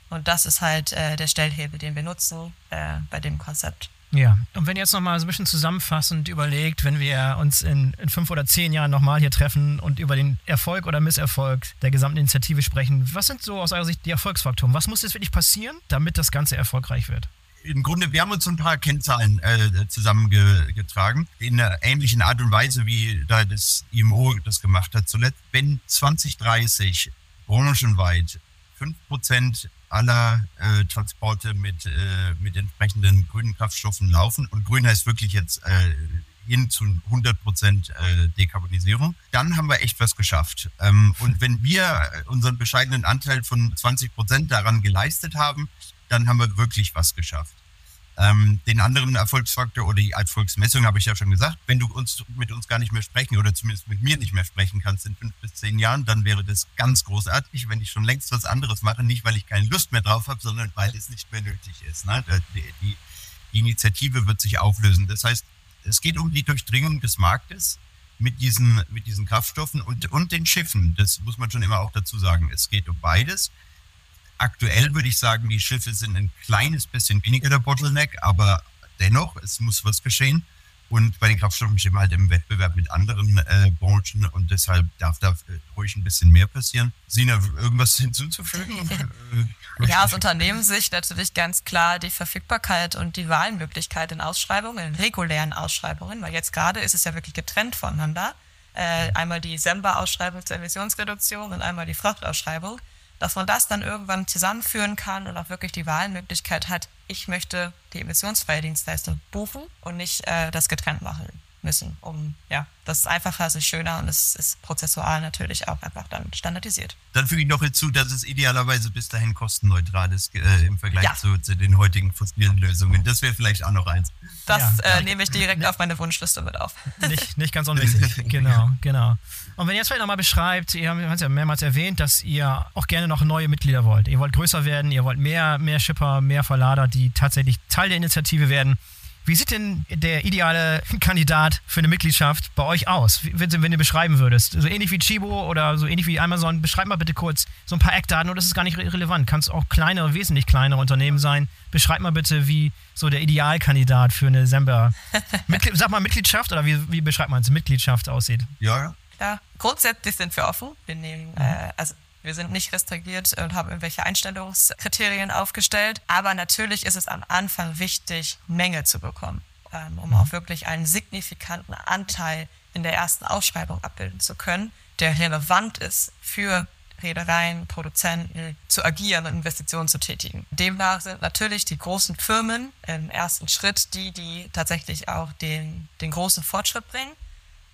Und das ist halt äh, der Stellhebel, den wir nutzen äh, bei dem Konzept. Ja, und wenn ihr jetzt nochmal so ein bisschen zusammenfassend überlegt, wenn wir uns in, in fünf oder zehn Jahren nochmal hier treffen und über den Erfolg oder Misserfolg der gesamten Initiative sprechen, was sind so aus eurer Sicht die Erfolgsfaktoren? Was muss jetzt wirklich passieren, damit das Ganze erfolgreich wird? Im Grunde, wir haben uns ein paar Kennzahlen äh, zusammengetragen, in einer ähnlichen Art und Weise, wie da das IMO das gemacht hat zuletzt. Wenn 2030 branchenweit 5% aller äh, Transporte mit, äh, mit entsprechenden grünen Kraftstoffen laufen. Und grün heißt wirklich jetzt äh, hin zu 100 Prozent äh, Dekarbonisierung. Dann haben wir echt was geschafft. Ähm, und wenn wir unseren bescheidenen Anteil von 20 Prozent daran geleistet haben, dann haben wir wirklich was geschafft. Ähm, den anderen Erfolgsfaktor oder die Erfolgsmessung habe ich ja schon gesagt. Wenn du uns mit uns gar nicht mehr sprechen oder zumindest mit mir nicht mehr sprechen kannst in fünf bis zehn Jahren, dann wäre das ganz großartig, wenn ich schon längst was anderes mache. Nicht, weil ich keine Lust mehr drauf habe, sondern weil es nicht mehr nötig ist. Ne? Die, die, die Initiative wird sich auflösen. Das heißt, es geht um die Durchdringung des Marktes mit diesen, mit diesen Kraftstoffen und, und den Schiffen. Das muss man schon immer auch dazu sagen. Es geht um beides. Aktuell würde ich sagen, die Schiffe sind ein kleines bisschen weniger der Bottleneck, aber dennoch, es muss was geschehen. Und bei den Kraftstoffen stehen wir halt im Wettbewerb mit anderen äh, Branchen und deshalb darf da ruhig ein bisschen mehr passieren. Sina, irgendwas hinzuzufügen? ja, aus Unternehmenssicht natürlich ganz klar die Verfügbarkeit und die Wahlmöglichkeit in Ausschreibungen, in regulären Ausschreibungen, weil jetzt gerade ist es ja wirklich getrennt voneinander. Äh, einmal die SEMBA-Ausschreibung zur Emissionsreduktion und einmal die Frachtausschreibung dass man das dann irgendwann zusammenführen kann und auch wirklich die Wahlmöglichkeit hat, ich möchte die emissionsfreie Dienstleistung buchen und nicht äh, das getrennt machen müssen, um ja, das ist einfacher, es ist schöner und es ist prozessual natürlich auch einfach dann standardisiert. Dann füge ich noch hinzu, dass es idealerweise bis dahin kostenneutral ist äh, im Vergleich ja. zu, zu, den heutigen fossilen Lösungen. Das wäre vielleicht auch noch eins. Das ja. äh, nehme ich direkt auf meine Wunschliste mit auf. Nicht, nicht ganz unwichtig, genau, genau. Und wenn ihr jetzt vielleicht nochmal beschreibt, ihr habt es ja mehrmals erwähnt, dass ihr auch gerne noch neue Mitglieder wollt. Ihr wollt größer werden, ihr wollt mehr, mehr Shipper, mehr Verlader, die tatsächlich Teil der Initiative werden. Wie sieht denn der ideale Kandidat für eine Mitgliedschaft bei euch aus, wenn, wenn du beschreiben würdest? So ähnlich wie Chibo oder so ähnlich wie Amazon. Beschreib mal bitte kurz so ein paar Eckdaten oder das ist gar nicht relevant. Kann es auch kleinere, wesentlich kleinere Unternehmen sein. Beschreib mal bitte, wie so der Idealkandidat für eine Sember, sag mal Mitgliedschaft oder wie, wie beschreibt man es, Mitgliedschaft aussieht? Ja, ja. Grundsätzlich sind wir offen. Wir nehmen, mhm. äh, also wir sind nicht restrigiert und haben irgendwelche Einstellungskriterien aufgestellt. Aber natürlich ist es am Anfang wichtig, Menge zu bekommen, ähm, um auch wirklich einen signifikanten Anteil in der ersten Ausschreibung abbilden zu können, der relevant ist für Reedereien, Produzenten zu agieren und Investitionen zu tätigen. Demnach sind natürlich die großen Firmen im ersten Schritt die, die tatsächlich auch den, den großen Fortschritt bringen.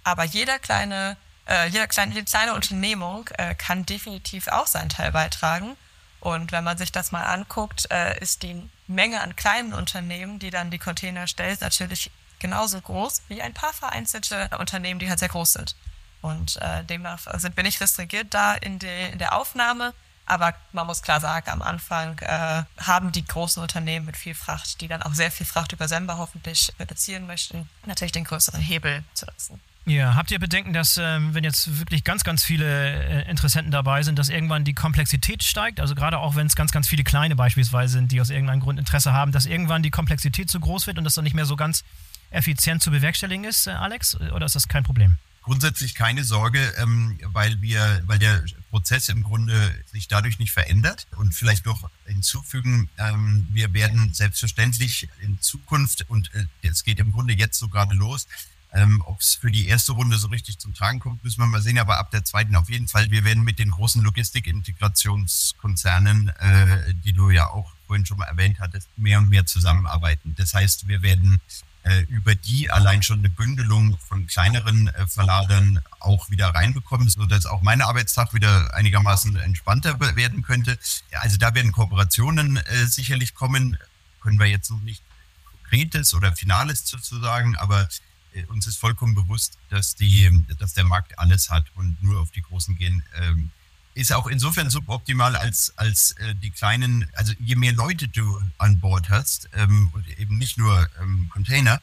Aber jeder kleine äh, jede, kleine, jede kleine Unternehmung äh, kann definitiv auch seinen Teil beitragen. Und wenn man sich das mal anguckt, äh, ist die Menge an kleinen Unternehmen, die dann die Container stellt, natürlich genauso groß wie ein paar vereinzelte Unternehmen, die halt sehr groß sind. Und äh, demnach sind wir nicht restrigiert da in, die, in der Aufnahme. Aber man muss klar sagen, am Anfang äh, haben die großen Unternehmen mit viel Fracht, die dann auch sehr viel Fracht über Sender hoffentlich reduzieren möchten, natürlich den größeren Hebel zu nutzen. Ja, habt ihr Bedenken, dass ähm, wenn jetzt wirklich ganz, ganz viele äh, Interessenten dabei sind, dass irgendwann die Komplexität steigt? Also gerade auch wenn es ganz, ganz viele kleine beispielsweise sind, die aus irgendeinem Grund Interesse haben, dass irgendwann die Komplexität zu groß wird und das dann nicht mehr so ganz effizient zu bewerkstelligen ist, äh, Alex? Oder ist das kein Problem? Grundsätzlich keine Sorge, ähm, weil wir, weil der Prozess im Grunde sich dadurch nicht verändert. Und vielleicht noch hinzufügen, ähm, wir werden selbstverständlich in Zukunft, und äh, es geht im Grunde jetzt so gerade los, ähm, Ob es für die erste Runde so richtig zum Tragen kommt, müssen wir mal sehen, aber ab der zweiten auf jeden Fall. Wir werden mit den großen Logistikintegrationskonzernen, äh, die du ja auch vorhin schon mal erwähnt hattest, mehr und mehr zusammenarbeiten. Das heißt, wir werden äh, über die allein schon eine Bündelung von kleineren äh, Verladern auch wieder reinbekommen, sodass auch mein Arbeitstag wieder einigermaßen entspannter werden könnte. Ja, also da werden Kooperationen äh, sicherlich kommen, können wir jetzt noch nicht Konkretes oder Finales zu sagen, aber uns ist vollkommen bewusst, dass, die, dass der Markt alles hat und nur auf die Großen gehen. Ähm, ist auch insofern suboptimal, als, als äh, die kleinen, also je mehr Leute du an Bord hast ähm, und eben nicht nur ähm, Container,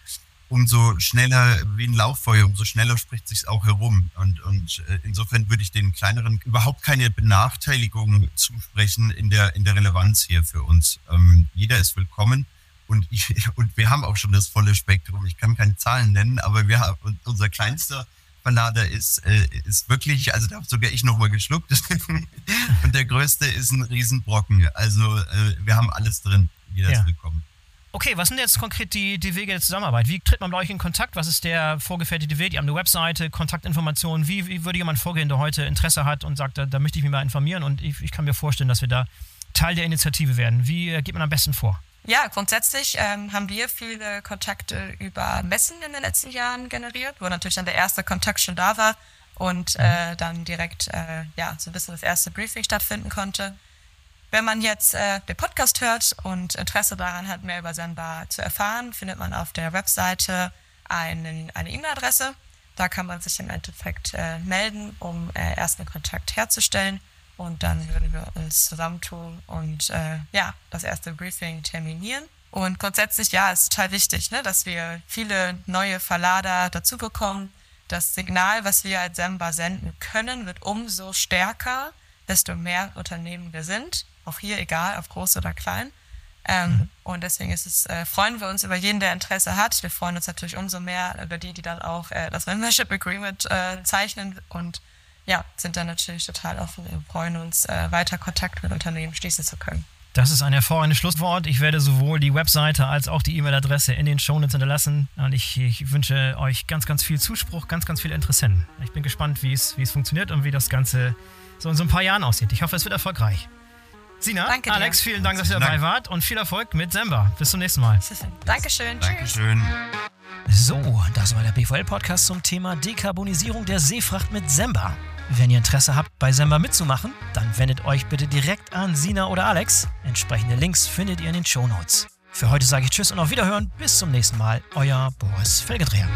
umso schneller wie ein Lauffeuer, umso schneller spricht sich auch herum. Und, und äh, insofern würde ich den kleineren überhaupt keine Benachteiligung zusprechen in der, in der Relevanz hier für uns. Ähm, jeder ist willkommen. Und, ich, und wir haben auch schon das volle Spektrum. Ich kann keine Zahlen nennen, aber wir haben, unser kleinster Verlader ist, äh, ist wirklich, also da habe sogar ich nochmal geschluckt. und der größte ist ein Riesenbrocken. Also äh, wir haben alles drin. Jeder ja. ist willkommen. Okay, was sind jetzt konkret die, die Wege der Zusammenarbeit? Wie tritt man mit euch in Kontakt? Was ist der vorgefertigte Weg? Ihr habt eine Webseite, Kontaktinformationen. Wie, wie würde jemand vorgehen, der heute Interesse hat und sagt, da, da möchte ich mich mal informieren und ich, ich kann mir vorstellen, dass wir da Teil der Initiative werden? Wie äh, geht man am besten vor? Ja, grundsätzlich ähm, haben wir viele Kontakte über Messen in den letzten Jahren generiert, wo natürlich dann der erste Kontakt schon da war und mhm. äh, dann direkt äh, ja so ein bisschen das erste Briefing stattfinden konnte. Wenn man jetzt äh, den Podcast hört und Interesse daran hat, mehr über Sendbar zu erfahren, findet man auf der Webseite einen, eine E-Mail-Adresse. Da kann man sich im Endeffekt äh, melden, um äh, ersten Kontakt herzustellen. Und dann würden wir uns zusammentun und äh, ja, das erste Briefing terminieren. Und grundsätzlich, ja, ist total wichtig, ne, dass wir viele neue Verlader dazu bekommen. Das Signal, was wir als Semba senden können, wird umso stärker, desto mehr Unternehmen wir sind. Auch hier egal, ob groß oder klein. Ähm, mhm. Und deswegen ist es, äh, freuen wir uns über jeden, der Interesse hat. Wir freuen uns natürlich umso mehr über die, die dann auch äh, das Membership Agreement äh, zeichnen und ja, sind dann natürlich total offen. Wir freuen uns, äh, weiter Kontakt mit Unternehmen schließen zu können. Das ist ein hervorragendes Schlusswort. Ich werde sowohl die Webseite als auch die E-Mail-Adresse in den Shownotes hinterlassen. Und ich, ich, wünsche euch ganz, ganz viel Zuspruch, ganz, ganz viel Interessenten. Ich bin gespannt, wie es, wie es funktioniert und wie das Ganze so in so ein paar Jahren aussieht. Ich hoffe, es wird erfolgreich. Sina, Danke Alex, vielen Dank, dass ihr dabei wart und viel Erfolg mit Semba. Bis zum nächsten Mal. Dankeschön. Dankeschön. So, das war der BVL-Podcast zum Thema Dekarbonisierung der Seefracht mit Semba. Wenn ihr Interesse habt, bei Semba mitzumachen, dann wendet euch bitte direkt an Sina oder Alex. Entsprechende Links findet ihr in den Show Notes. Für heute sage ich Tschüss und auf Wiederhören. Bis zum nächsten Mal. Euer Boris Felgendreher.